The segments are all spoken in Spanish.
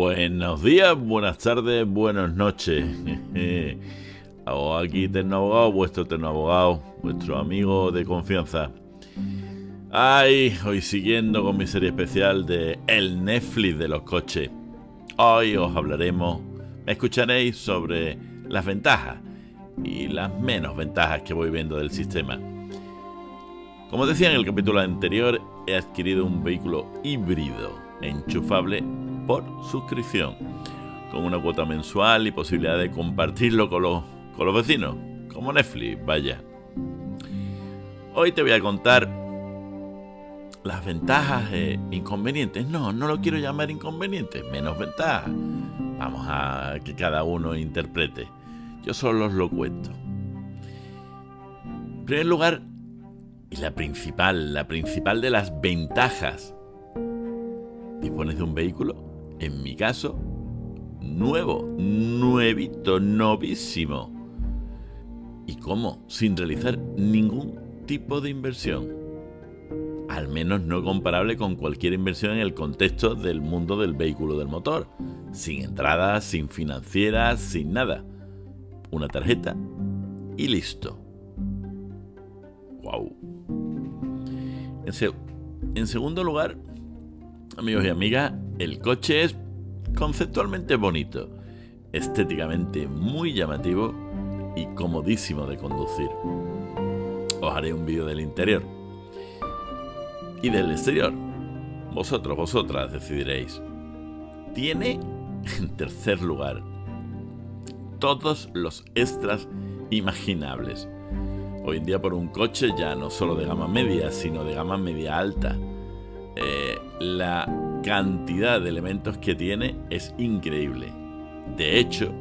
Buenos días, buenas tardes, buenas noches. Aquí Abogado, vuestro Abogado, vuestro amigo de confianza. Ay, hoy siguiendo con mi serie especial de El Netflix de los coches. Hoy os hablaremos, me escucharéis sobre las ventajas y las menos ventajas que voy viendo del sistema. Como decía en el capítulo anterior, he adquirido un vehículo híbrido enchufable por suscripción, con una cuota mensual y posibilidad de compartirlo con los, con los vecinos, como Netflix, vaya. Hoy te voy a contar las ventajas e inconvenientes. No, no lo quiero llamar inconvenientes, menos ventajas. Vamos a que cada uno interprete. Yo solo os lo cuento. En primer lugar, y la principal, la principal de las ventajas, dispones de un vehículo en mi caso, nuevo, nuevito, novísimo. ¿Y cómo? Sin realizar ningún tipo de inversión. Al menos no comparable con cualquier inversión en el contexto del mundo del vehículo del motor. Sin entradas, sin financieras, sin nada. Una tarjeta y listo. ¡Wow! En, en segundo lugar, amigos y amigas, el coche es conceptualmente bonito, estéticamente muy llamativo y comodísimo de conducir. Os haré un vídeo del interior. Y del exterior. Vosotros, vosotras decidiréis. Tiene, en tercer lugar, todos los extras imaginables. Hoy en día por un coche ya no solo de gama media, sino de gama media alta. Eh, la cantidad de elementos que tiene es increíble. De hecho,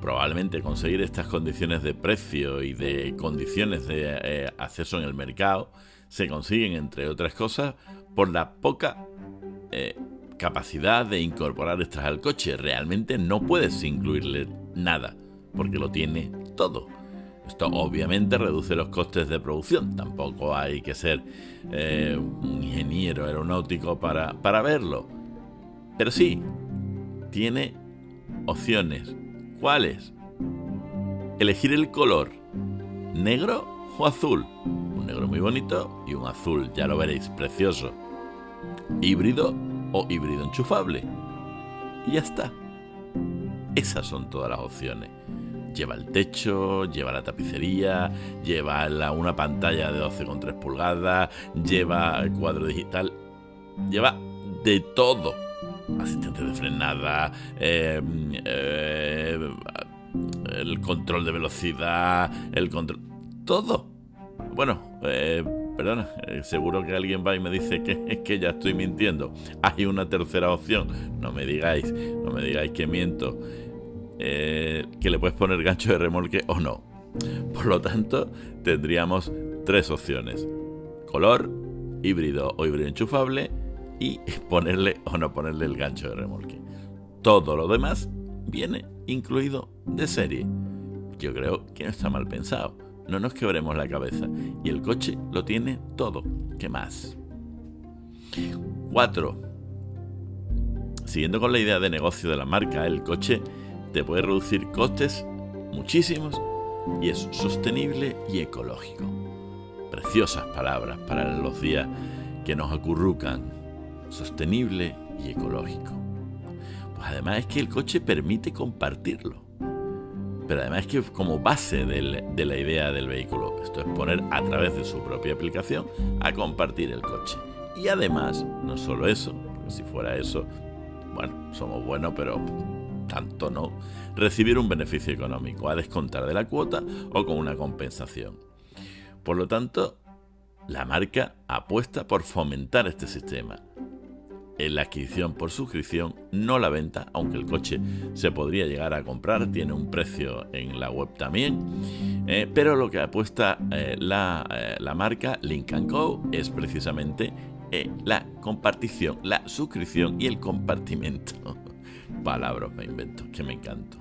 probablemente conseguir estas condiciones de precio y de condiciones de eh, acceso en el mercado se consiguen, entre otras cosas, por la poca eh, capacidad de incorporar extras al coche. Realmente no puedes incluirle nada, porque lo tiene todo. Esto obviamente reduce los costes de producción. Tampoco hay que ser eh, un ingeniero aeronáutico para, para verlo. Pero sí, tiene opciones. ¿Cuáles? Elegir el color. ¿Negro o azul? Un negro muy bonito y un azul, ya lo veréis, precioso. Híbrido o híbrido enchufable. Y ya está. Esas son todas las opciones lleva el techo, lleva la tapicería, lleva una pantalla de 12,3 pulgadas, lleva el cuadro digital, lleva de todo. Asistente de frenada, em, eh, el control de velocidad, el control... Todo. Bueno, eh, perdona, eh, seguro que alguien va y me dice que que ya estoy mintiendo. Hay una tercera opción. No me digáis, no me digáis que miento. Eh, que le puedes poner gancho de remolque o no. Por lo tanto, tendríamos tres opciones. Color, híbrido o híbrido enchufable y ponerle o no ponerle el gancho de remolque. Todo lo demás viene incluido de serie. Yo creo que no está mal pensado. No nos quebremos la cabeza. Y el coche lo tiene todo. ¿Qué más? 4. Siguiendo con la idea de negocio de la marca, el coche te puede reducir costes muchísimos y es sostenible y ecológico. Preciosas palabras para los días que nos acurrucan. Sostenible y ecológico. Pues además es que el coche permite compartirlo. Pero además es que como base de la idea del vehículo, esto es poner a través de su propia aplicación a compartir el coche. Y además, no solo eso, si fuera eso, bueno, somos buenos, pero tanto no, recibir un beneficio económico a descontar de la cuota o con una compensación. Por lo tanto, la marca apuesta por fomentar este sistema. La adquisición por suscripción, no la venta, aunque el coche se podría llegar a comprar, tiene un precio en la web también, eh, pero lo que apuesta eh, la, eh, la, marca Link Co es precisamente la compartición, la suscripción y el compartimento palabras me invento, que me encanto.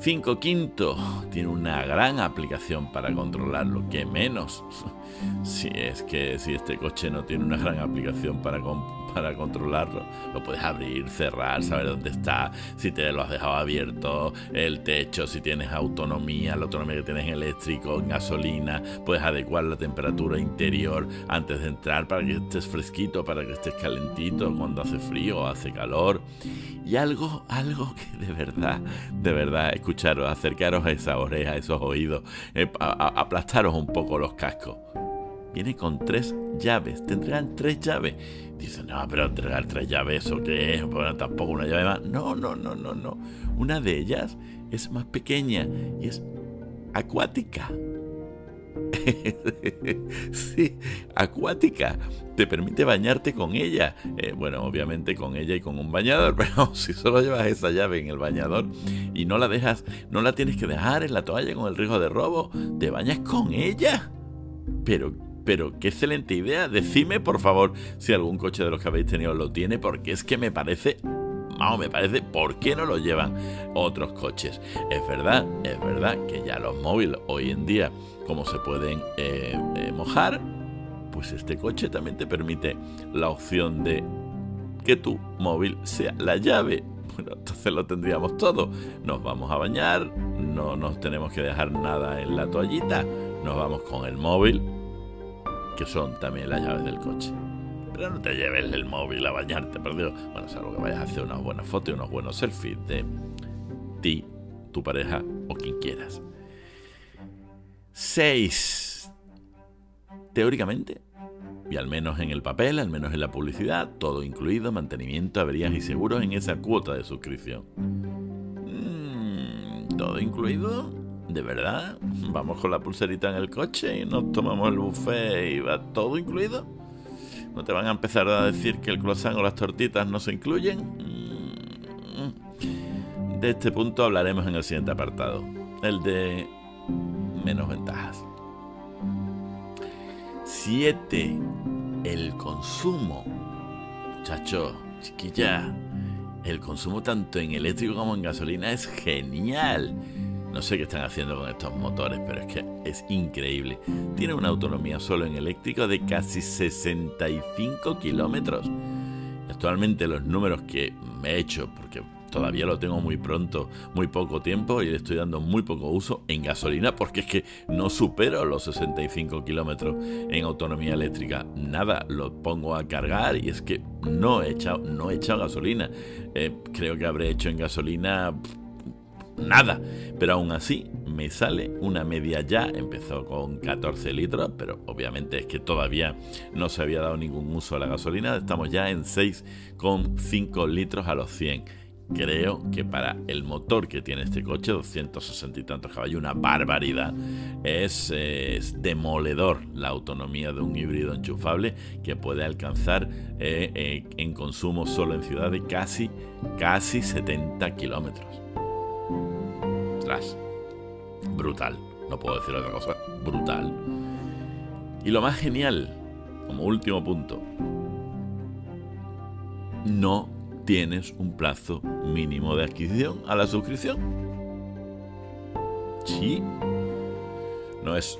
5 quinto, tiene una gran aplicación para controlarlo, que menos. si es que si este coche no tiene una gran aplicación para, para controlarlo, lo puedes abrir, cerrar, saber dónde está, si te lo has dejado abierto, el techo, si tienes autonomía, la autonomía que tienes en eléctrico, en gasolina, puedes adecuar la temperatura interior antes de entrar para que estés fresquito, para que estés calentito cuando hace frío o hace calor. Y algo, algo que de verdad, de verdad, escucharos, acercaros a esa oreja, a esos oídos, eh, aplastaros un poco los cascos viene con tres llaves. Tendrán tres llaves. Dice, no, pero entregar tres llaves, ¿o qué es? Bueno, tampoco una llave más. No, no, no, no, no. Una de ellas es más pequeña y es acuática. sí, acuática. Te permite bañarte con ella. Eh, bueno, obviamente con ella y con un bañador, pero si solo llevas esa llave en el bañador y no la dejas, no la tienes que dejar en la toalla con el riesgo de robo, te bañas con ella. Pero pero qué excelente idea. Decime, por favor, si algún coche de los que habéis tenido lo tiene, porque es que me parece vamos, me parece, ¿por qué no lo llevan otros coches? Es verdad, es verdad que ya los móviles hoy en día, como se pueden eh, eh, mojar, pues este coche también te permite la opción de que tu móvil sea la llave. Bueno, entonces lo tendríamos todo. Nos vamos a bañar, no nos tenemos que dejar nada en la toallita, nos vamos con el móvil que son también las llaves del coche. Pero no te lleves el móvil a bañarte, perdido. Bueno, salvo que vayas a hacer unas buenas fotos y unos buenos selfies de ti, tu pareja o quien quieras. 6. Teóricamente, y al menos en el papel, al menos en la publicidad, todo incluido, mantenimiento, averías y seguros en esa cuota de suscripción. Mm, todo incluido ¿De verdad? ¿Vamos con la pulserita en el coche y nos tomamos el buffet y va todo incluido? ¿No te van a empezar a decir que el croissant o las tortitas no se incluyen? Mm. De este punto hablaremos en el siguiente apartado, el de menos ventajas. 7. El consumo. Muchacho, chiquilla, el consumo tanto en eléctrico como en gasolina es genial no sé qué están haciendo con estos motores, pero es que es increíble. Tiene una autonomía solo en eléctrico de casi 65 kilómetros. Actualmente los números que me he hecho, porque todavía lo tengo muy pronto, muy poco tiempo y le estoy dando muy poco uso en gasolina porque es que no supero los 65 kilómetros en autonomía eléctrica. Nada, lo pongo a cargar y es que no he echado, no he echado gasolina. Eh, creo que habré hecho en gasolina nada. Pero aún así me sale una media ya. Empezó con 14 litros, pero obviamente es que todavía no se había dado ningún uso a la gasolina. Estamos ya en 6,5 litros a los 100. Creo que para el motor que tiene este coche, 260 y tantos caballos, una barbaridad. Es, demoledor la autonomía de un híbrido enchufable que puede alcanzar eh, eh, en consumo solo en ciudad de casi, casi 70 kilómetros. Brutal. No puedo decir otra cosa. Brutal. Y lo más genial, como último punto, no tienes un plazo mínimo de adquisición a la suscripción. Sí. No es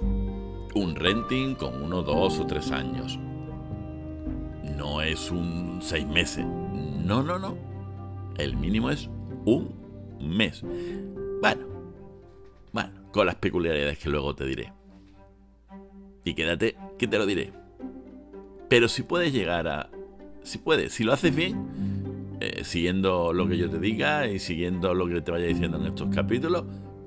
un renting con uno, dos o tres años. No es un seis meses. No, no, no. El mínimo es un mes. Bueno, con las peculiaridades que luego te diré. Y quédate que te lo diré. Pero si puedes llegar a... Si puedes, si lo haces bien, eh, siguiendo lo que yo te diga y siguiendo lo que te vaya diciendo en estos capítulos,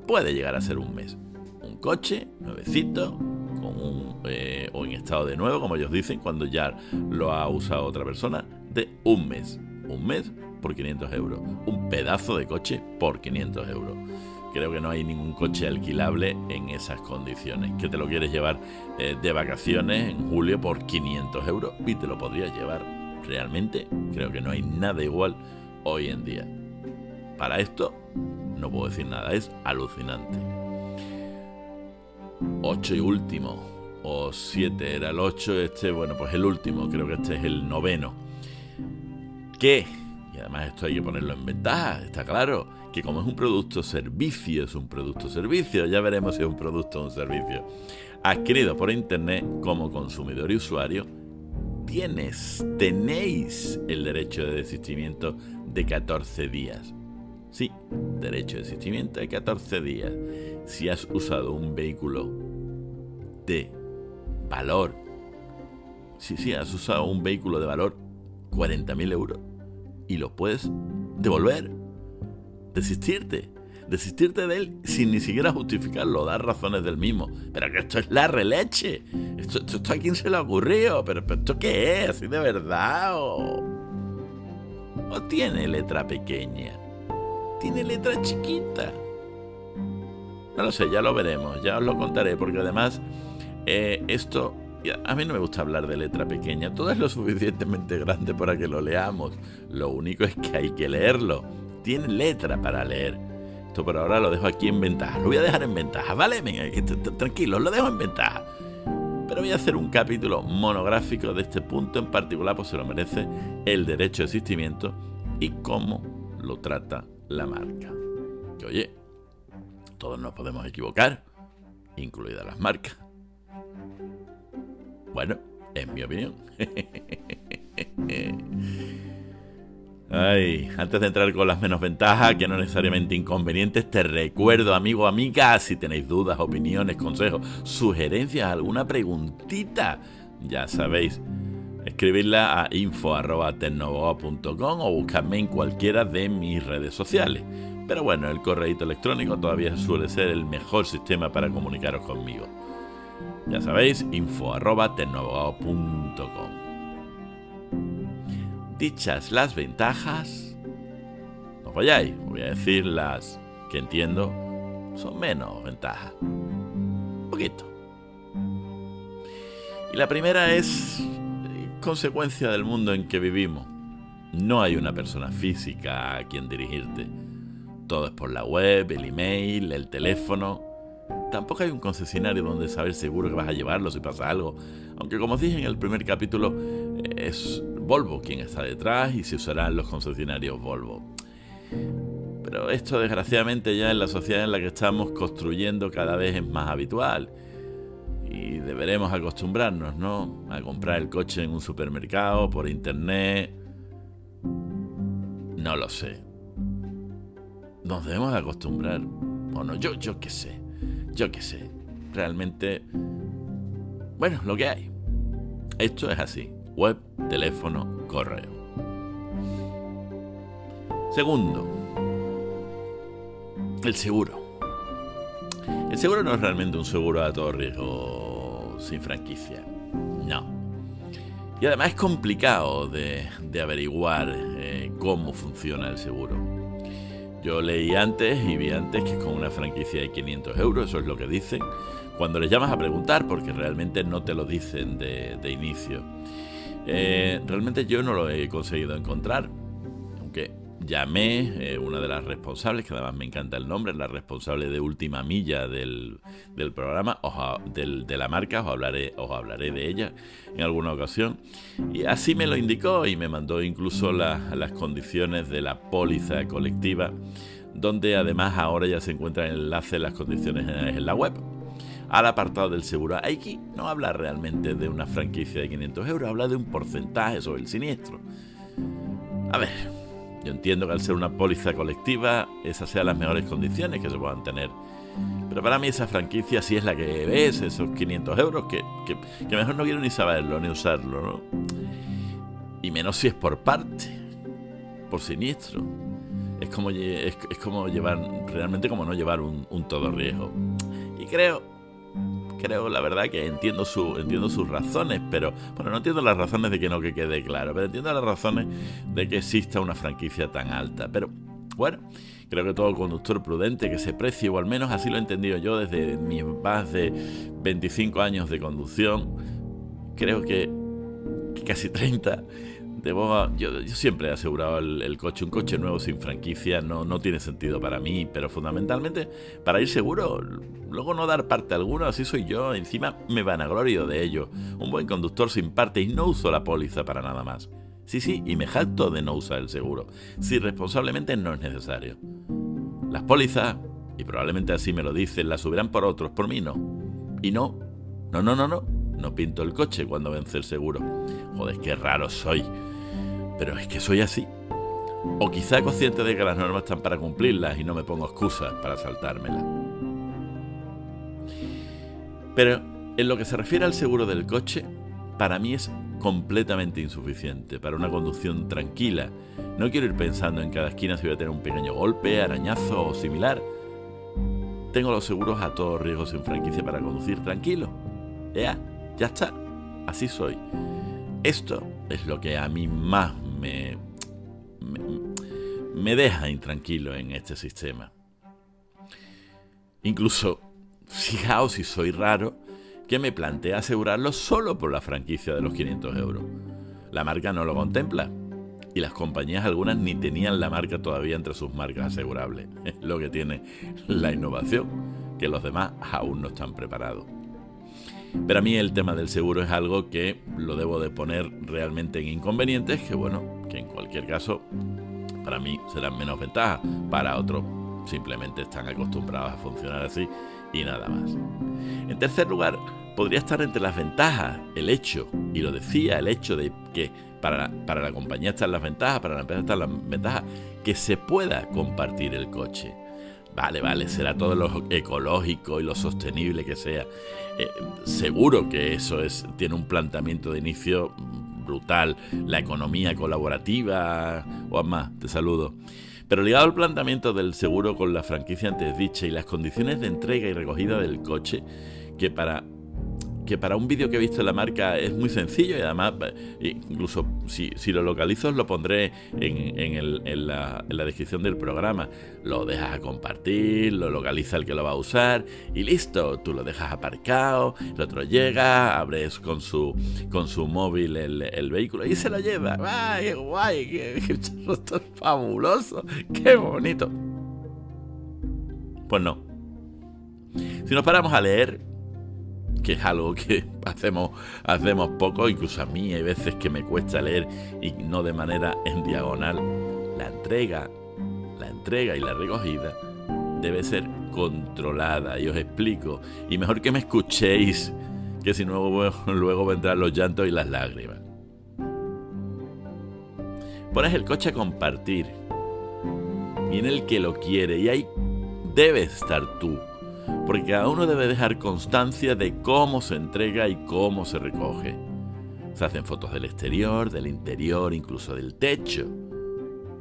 puede llegar a ser un mes. Un coche, nuevecito, un, eh, o en estado de nuevo, como ellos dicen, cuando ya lo ha usado otra persona, de un mes. Un mes por 500 euros. Un pedazo de coche por 500 euros creo que no hay ningún coche alquilable en esas condiciones. Que te lo quieres llevar eh, de vacaciones en julio por 500 euros y te lo podrías llevar realmente. Creo que no hay nada igual hoy en día. Para esto no puedo decir nada, es alucinante. 8 y último, o 7 era el 8, este, bueno, pues el último, creo que este es el noveno. ¿Qué? Y además esto hay que ponerlo en ventaja, está claro como es un producto servicio, es un producto servicio, ya veremos si es un producto o un servicio. adquirido por internet como consumidor y usuario, tienes, tenéis el derecho de desistimiento de 14 días. Sí, derecho de desistimiento de 14 días. Si has usado un vehículo de valor, sí, sí, has usado un vehículo de valor 40.000 euros y lo puedes devolver, desistirte desistirte de él sin ni siquiera justificarlo, dar razones del mismo. Pero que esto es la releche. Esto, esto, a quién se le ha ocurrido. Pero, ¿esto qué es? ¿Así de verdad? ¿O, ¿O tiene letra pequeña? ¿Tiene letra chiquita? No lo sé, ya lo veremos, ya os lo contaré, porque además eh, esto a mí no me gusta hablar de letra pequeña, todo es lo suficientemente grande para que lo leamos. Lo único es que hay que leerlo. Tiene letra para leer pero ahora lo dejo aquí en ventaja. Lo voy a dejar en ventaja, ¿vale? tranquilo, lo dejo en ventaja. Pero voy a hacer un capítulo monográfico de este punto en particular, pues se lo merece el derecho de existimiento y cómo lo trata la marca. Que oye, todos nos podemos equivocar, incluidas las marcas. Bueno, es mi opinión. Ay, antes de entrar con las menos ventajas, que no necesariamente inconvenientes, te recuerdo, amigo, amiga, si tenéis dudas, opiniones, consejos, sugerencias, alguna preguntita, ya sabéis, escribirla a info.tecnoboa.com o buscarme en cualquiera de mis redes sociales. Pero bueno, el correo electrónico todavía suele ser el mejor sistema para comunicaros conmigo. Ya sabéis, info.tecnoboa.com. Dichas las ventajas, no vayáis, voy a decir las que entiendo son menos ventajas. Un poquito. Y la primera es consecuencia del mundo en que vivimos. No hay una persona física a quien dirigirte. Todo es por la web, el email, el teléfono. Tampoco hay un concesionario donde saber seguro que vas a llevarlo si pasa algo. Aunque como dije en el primer capítulo, es Volvo quien está detrás y se usarán los concesionarios Volvo. Pero esto desgraciadamente ya en la sociedad en la que estamos construyendo cada vez es más habitual. Y deberemos acostumbrarnos, ¿no? A comprar el coche en un supermercado, por internet. No lo sé. Nos debemos acostumbrar. Bueno, yo, yo qué sé. Yo qué sé. Realmente... Bueno, lo que hay. Esto es así web, teléfono, correo. Segundo, el seguro. El seguro no es realmente un seguro a todo riesgo sin franquicia. No. Y además es complicado de, averiguar eh, cómo funciona el seguro. Yo leí antes y vi antes que con una franquicia de 500 euros, eso es lo que dicen, cuando les llamas a preguntar, porque realmente no te lo dicen de, de inicio. Eh, realmente yo no lo he conseguido encontrar, aunque llamé eh, una de las responsables, que además me encanta el nombre, la responsable de última milla del, programa, de la marca, os hablaré, os hablaré de ella en alguna ocasión. Y así me lo indicó y me mandó incluso las condiciones de la póliza colectiva, donde además ahora ya se encuentra el enlace las condiciones en la web al apartado del seguro. Aquí no habla realmente de una franquicia de 500 euros, habla de un porcentaje sobre el siniestro. A ver, yo entiendo que al ser una póliza colectiva, esas sean las mejores condiciones que se puedan tener. Pero para mí esa franquicia sí es la que ves, esos 500 euros, que, mejor no quiero ni saberlo, ni usarlo, ¿no? Y menos si es por parte, por siniestro. Es como, es, como llevar, realmente como no llevar un todo riesgo. Y creo creo, la verdad, que entiendo, su, entiendo sus razones, pero bueno, no entiendo las razones de que no que quede claro, pero entiendo las razones de que exista una franquicia tan alta. Pero bueno, creo que todo conductor prudente que se precie, o al menos así lo he entendido yo desde mis más de 25 años de conducción, creo que, que casi 30 yo, siempre he asegurado el, coche. Un coche nuevo sin franquicia no, no tiene sentido para mí, pero fundamentalmente para ir seguro, luego no dar parte alguna, así soy yo. Encima me vanaglorio de ello. Un buen conductor sin parte y no uso la póliza para nada más. Sí, sí, y me jacto de no usar el seguro, si responsablemente no es necesario. Las pólizas, y probablemente así me lo dicen, las subirán por otros, por mí no. Y no, No, no, no, no. No pinto el coche cuando vence el seguro. Joder, qué raro soy. Pero es que soy así. O quizá consciente de que las normas están para cumplirlas y no me pongo excusas para saltármelas. Pero en lo que se refiere al seguro del coche, para mí es completamente insuficiente para una conducción tranquila. No quiero ir pensando en cada esquina si voy a tener un pequeño golpe, arañazo o similar. Tengo los seguros a todos riesgos sin franquicia para conducir tranquilo. Ya, ya está. Así soy. Esto es lo que a mí más me, me, deja intranquilo en este sistema. Incluso, fijaos si soy raro, que me plantea asegurarlo solo por la franquicia de los 500 euros. La marca no lo contempla. Y las compañías algunas ni tenían la marca todavía entre sus marcas asegurables. Es lo que tiene la innovación, que los demás aún no están preparados. Pero a mí el tema del seguro es algo que lo debo de poner realmente en inconvenientes, que bueno, que en cualquier caso para mí serán menos ventajas, para otros simplemente están acostumbrados a funcionar así y nada más. En tercer lugar, podría estar entre las ventajas el hecho, y lo decía, el hecho de que para, para la compañía están las ventajas, para la empresa están las ventajas, que se pueda compartir el coche. Vale, vale, será todo lo ecológico y lo sostenible que sea. Eh, seguro que eso es, tiene un planteamiento de inicio brutal. La economía colaborativa. Más, te saludo. Pero ligado al planteamiento del seguro con la franquicia antes dicha y las condiciones de entrega y recogida del coche, que para que para un vídeo que he visto en la marca es muy sencillo y además, eh, incluso si, lo localizo, lo pondré en, la, descripción del programa. Lo dejas a compartir, lo localiza el que lo va a usar y listo, tú lo dejas aparcado, el otro llega, abres con su, con su móvil el, vehículo y se lo lleva. ¡Ay, qué guay! Qué, esto es fabuloso! ¡Qué bonito! Pues no. Si nos paramos a leer, que es algo que hacemos, hacemos poco, incluso a mí hay veces que me cuesta leer y no de manera en diagonal. La entrega, la entrega y la recogida debe ser controlada y os explico. Y mejor que me escuchéis, que si no luego vendrán los llantos y las lágrimas. Pones el coche a compartir. Y en el que lo quiere y ahí debes estar tú porque cada uno debe dejar constancia de cómo se entrega y cómo se recoge. Se hacen fotos del exterior, del interior, incluso del techo.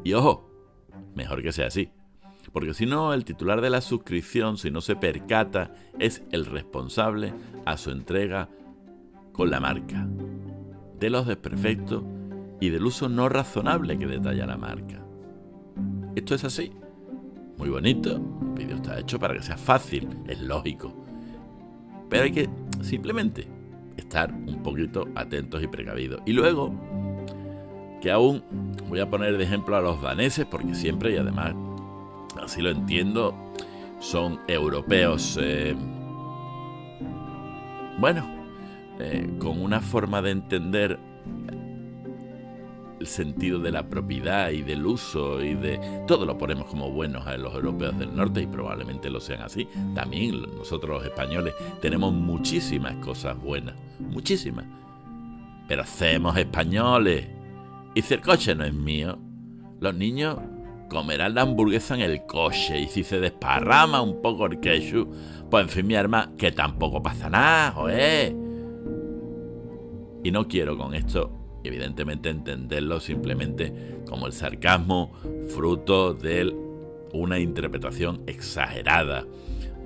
Y ojo, mejor que sea así, porque si no, el titular de la suscripción, si no se percata, es el responsable a su entrega con la marca, de los desperfectos y del uso no razonable que detalla la marca. Esto es así muy bonito, el vídeo está hecho para que sea fácil, es lógico. Pero hay que simplemente estar un poquito atentos y precavidos. Y luego, que aún voy a poner de ejemplo a los daneses, porque siempre, y además así lo entiendo, son europeos, eh, bueno, eh, con una forma de entender sentido de la propiedad y del uso y de todo lo ponemos como buenos a los europeos del norte y probablemente lo sean así. También nosotros los españoles tenemos muchísimas cosas buenas, muchísimas. Pero hacemos españoles. Y si el coche no es mío, los niños comerán la hamburguesa en el coche y si se desparrama un poco el ketchup, pues en fin mi arma, que tampoco pasa nada, joder. Y no quiero con esto evidentemente entenderlo simplemente como el sarcasmo fruto de una interpretación exagerada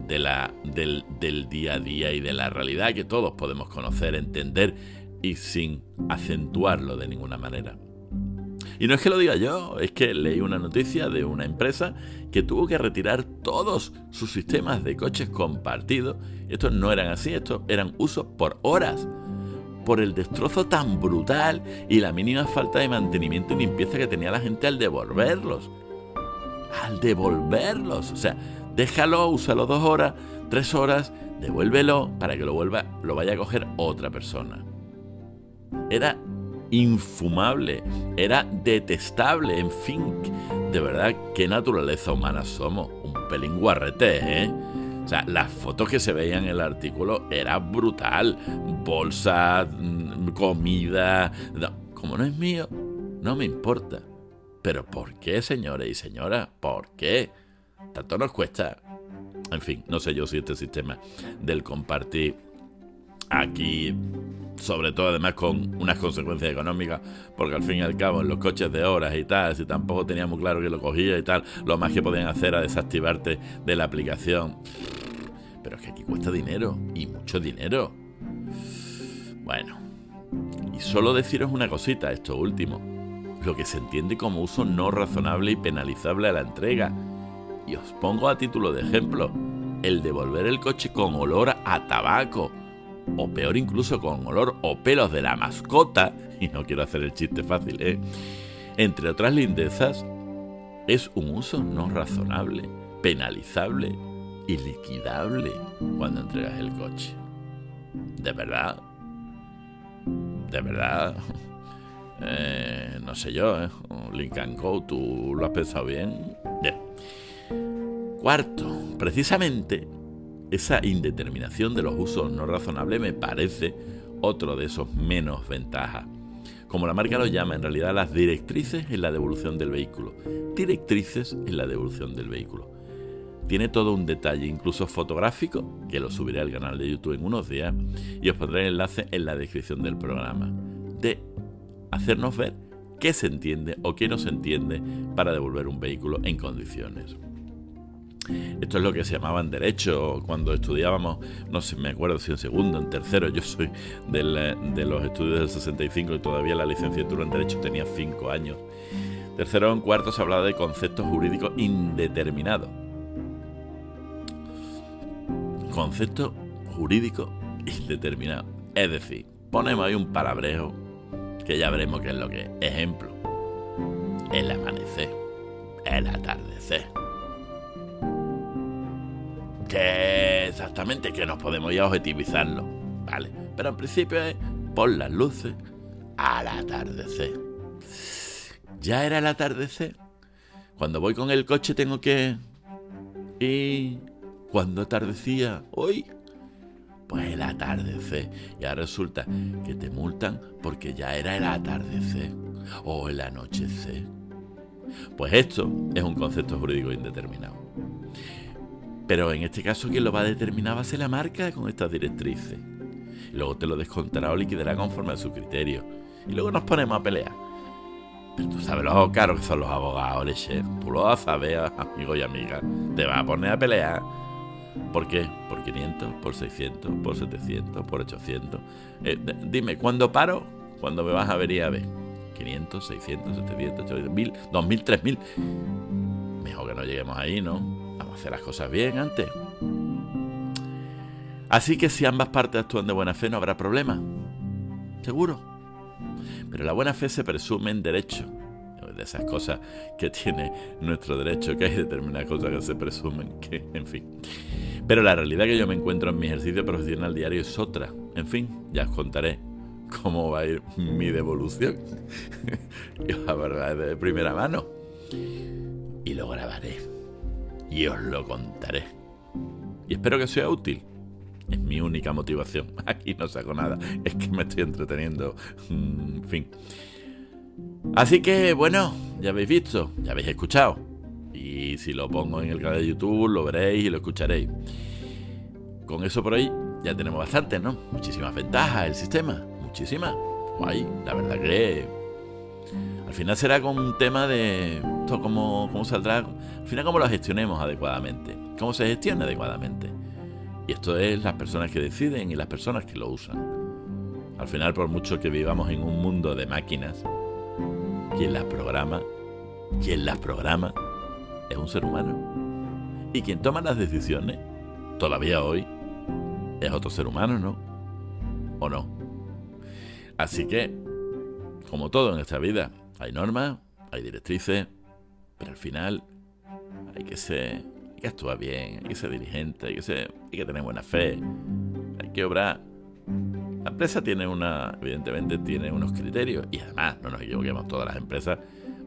de la, del, del día a día y de la realidad que todos podemos conocer, entender y sin acentuarlo de ninguna manera. Y no es que lo diga yo, es que leí una noticia de una empresa que tuvo que retirar todos sus sistemas de coches compartidos. Estos no eran así, estos eran usos por horas por el destrozo tan brutal y la mínima falta de mantenimiento y limpieza que tenía la gente al devolverlos. Al devolverlos. O sea, déjalo, úsalo dos horas, tres horas, devuélvelo para que lo vuelva, lo vaya a coger otra persona. Era infumable, era detestable, en fin, de verdad, qué naturaleza humana somos. Un pelín guarrete, ¿eh? Sea, las fotos que se veían en el artículo era brutal. Bolsas, mm, comida. como no es mío, no me importa. Pero ¿por qué, señores y señoras? ¿Por qué? Tanto nos cuesta. En fin, no sé yo si este sistema del compartir aquí, sobre todo además con unas consecuencias económicas, porque al fin y al cabo en los coches de horas y tal, si tampoco teníamos claro que lo cogía y tal, lo más que podían hacer era desactivarte de la aplicación. Pero es que aquí cuesta dinero, y mucho dinero. Bueno, y solo deciros una cosita, esto último, lo que se entiende como uso no razonable y penalizable a la entrega. Y os pongo a título de ejemplo, el devolver el coche con olor a tabaco o peor incluso con olor o pelos de la mascota, y no quiero hacer el chiste fácil, ¿eh? entre otras lindezas, es un uso no razonable, penalizable y liquidable cuando entregas el coche. ¿De verdad? ¿De verdad? Eh, no sé yo, ¿eh? Lincoln Co., ¿tú lo has pensado bien? Bien. Cuarto, precisamente esa indeterminación de los usos no razonables me parece otro de esos menos ventajas. Como la marca lo llama, en realidad las directrices en la devolución del vehículo. Directrices en la devolución del vehículo. Tiene todo un detalle, incluso fotográfico, que lo subiré al canal de YouTube en unos días y os pondré el enlace en la descripción del programa, de hacernos ver qué se entiende o qué no se entiende para devolver un vehículo en condiciones. Esto es lo que se llamaban derecho cuando estudiábamos, no sé, me acuerdo si en segundo, en tercero, yo soy de los estudios del 65 y todavía la licenciatura en derecho tenía 5 años. Tercero o en cuarto se hablaba de conceptos jurídicos indeterminados. Concepto jurídico indeterminado. Es decir, ponemos ahí un palabrejo que ya veremos qué es lo que es. Ejemplo, el amanecer, el atardecer que exactamente que nos podemos ya objetivizarlo, ¿vale? Pero en principio es por las luces al atardecer. Ya era el atardecer. Cuando voy con el coche tengo que... Y cuando atardecía hoy, pues el atardecer. Y ahora resulta que te multan porque ya era el atardecer o el anochecer. Pues esto es un concepto jurídico indeterminado. Pero en este caso quien lo va a determinar va a ser la marca con estas directrices. Luego te lo descontará o liquidará conforme a su criterio. Y luego nos ponemos a pelear. Pero tú sabes lo caros que son los abogados, leche. Tú lo vas a saber, amigo y amiga. Te vas a poner a pelear. ¿Por qué? ¿Por 500? ¿Por 600? ¿Por 700? ¿Por 800? Eh, dime, ¿cuándo paro? ¿Cuándo me vas a ver y a ver? 500, 600, 700, 800, 1000, 2000, 3000. Mejor que no lleguemos ahí, ¿no? hacer las cosas bien antes. Así que si ambas partes actúan de buena fe no habrá problema. Seguro. Pero la buena fe se presume en derecho. De esas cosas que tiene nuestro derecho, que hay determinadas cosas que se presumen, que, en fin. Pero la realidad que yo me encuentro en mi ejercicio profesional diario es otra. En fin, ya os contaré cómo va a ir mi devolución. y la verdad es de primera mano. Y lo grabaré y os lo contaré. Y espero que sea útil. Es mi única motivación. Aquí no saco nada. Es que me estoy entreteniendo. Mm, en fin. Así que, bueno, ya habéis visto, ya habéis escuchado. Y si lo pongo en el canal de YouTube, lo veréis y lo escucharéis. Con eso por ahí ya tenemos bastante, ¿no? Muchísimas ventajas el sistema. Muchísimas. Guay, la verdad que al final será con un tema de cómo, cómo saldrá, al final cómo lo gestionemos adecuadamente, cómo se gestiona adecuadamente. Y esto es las personas que deciden y las personas que lo usan. Al final, por mucho que vivamos en un mundo de máquinas, quien las programa, quien las programa, es un ser humano. Y quien toma las decisiones, todavía hoy, es otro ser humano, ¿no? ¿O no? Así que, como todo en esta vida, hay normas, hay directrices, pero al final hay que ser, hay que actuar bien, hay que ser dirigente, hay que, hay que tener buena fe, hay que obrar. La empresa tiene una, evidentemente tiene unos criterios y además, no nos equivoquemos, todas las empresas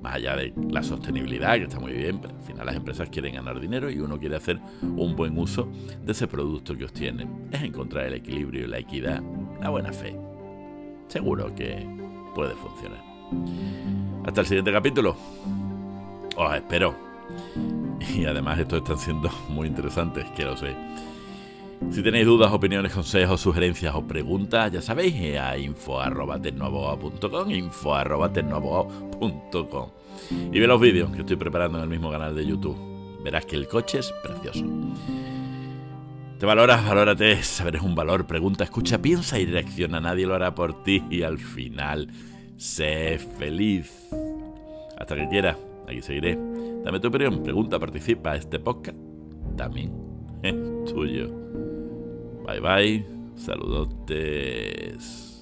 más allá de la sostenibilidad, que está muy bien, pero al final las empresas quieren ganar dinero y uno quiere hacer un buen uso de ese producto que obtienen. Es encontrar el equilibrio, la equidad, la buena fe. Seguro que puede funcionar. Hasta el siguiente capítulo. Os espero. Y además estos están siendo muy interesantes, que lo sé. Si tenéis dudas, opiniones, consejos, sugerencias o preguntas, ya sabéis, eh, a info.tecnoabogado.com, info.tecnoabogado.com. Y ve los vídeos que estoy preparando en el mismo canal de YouTube. Verás que el coche es precioso. Te valoras, valórate, saber es un valor, pregunta, escucha, piensa y reacciona, nadie lo hará por ti y al final, sé feliz. Hasta que quieras, aquí seguiré. Dame tu opinión, pregunta, participa, este podcast también es tuyo. Bye bye, saludotes.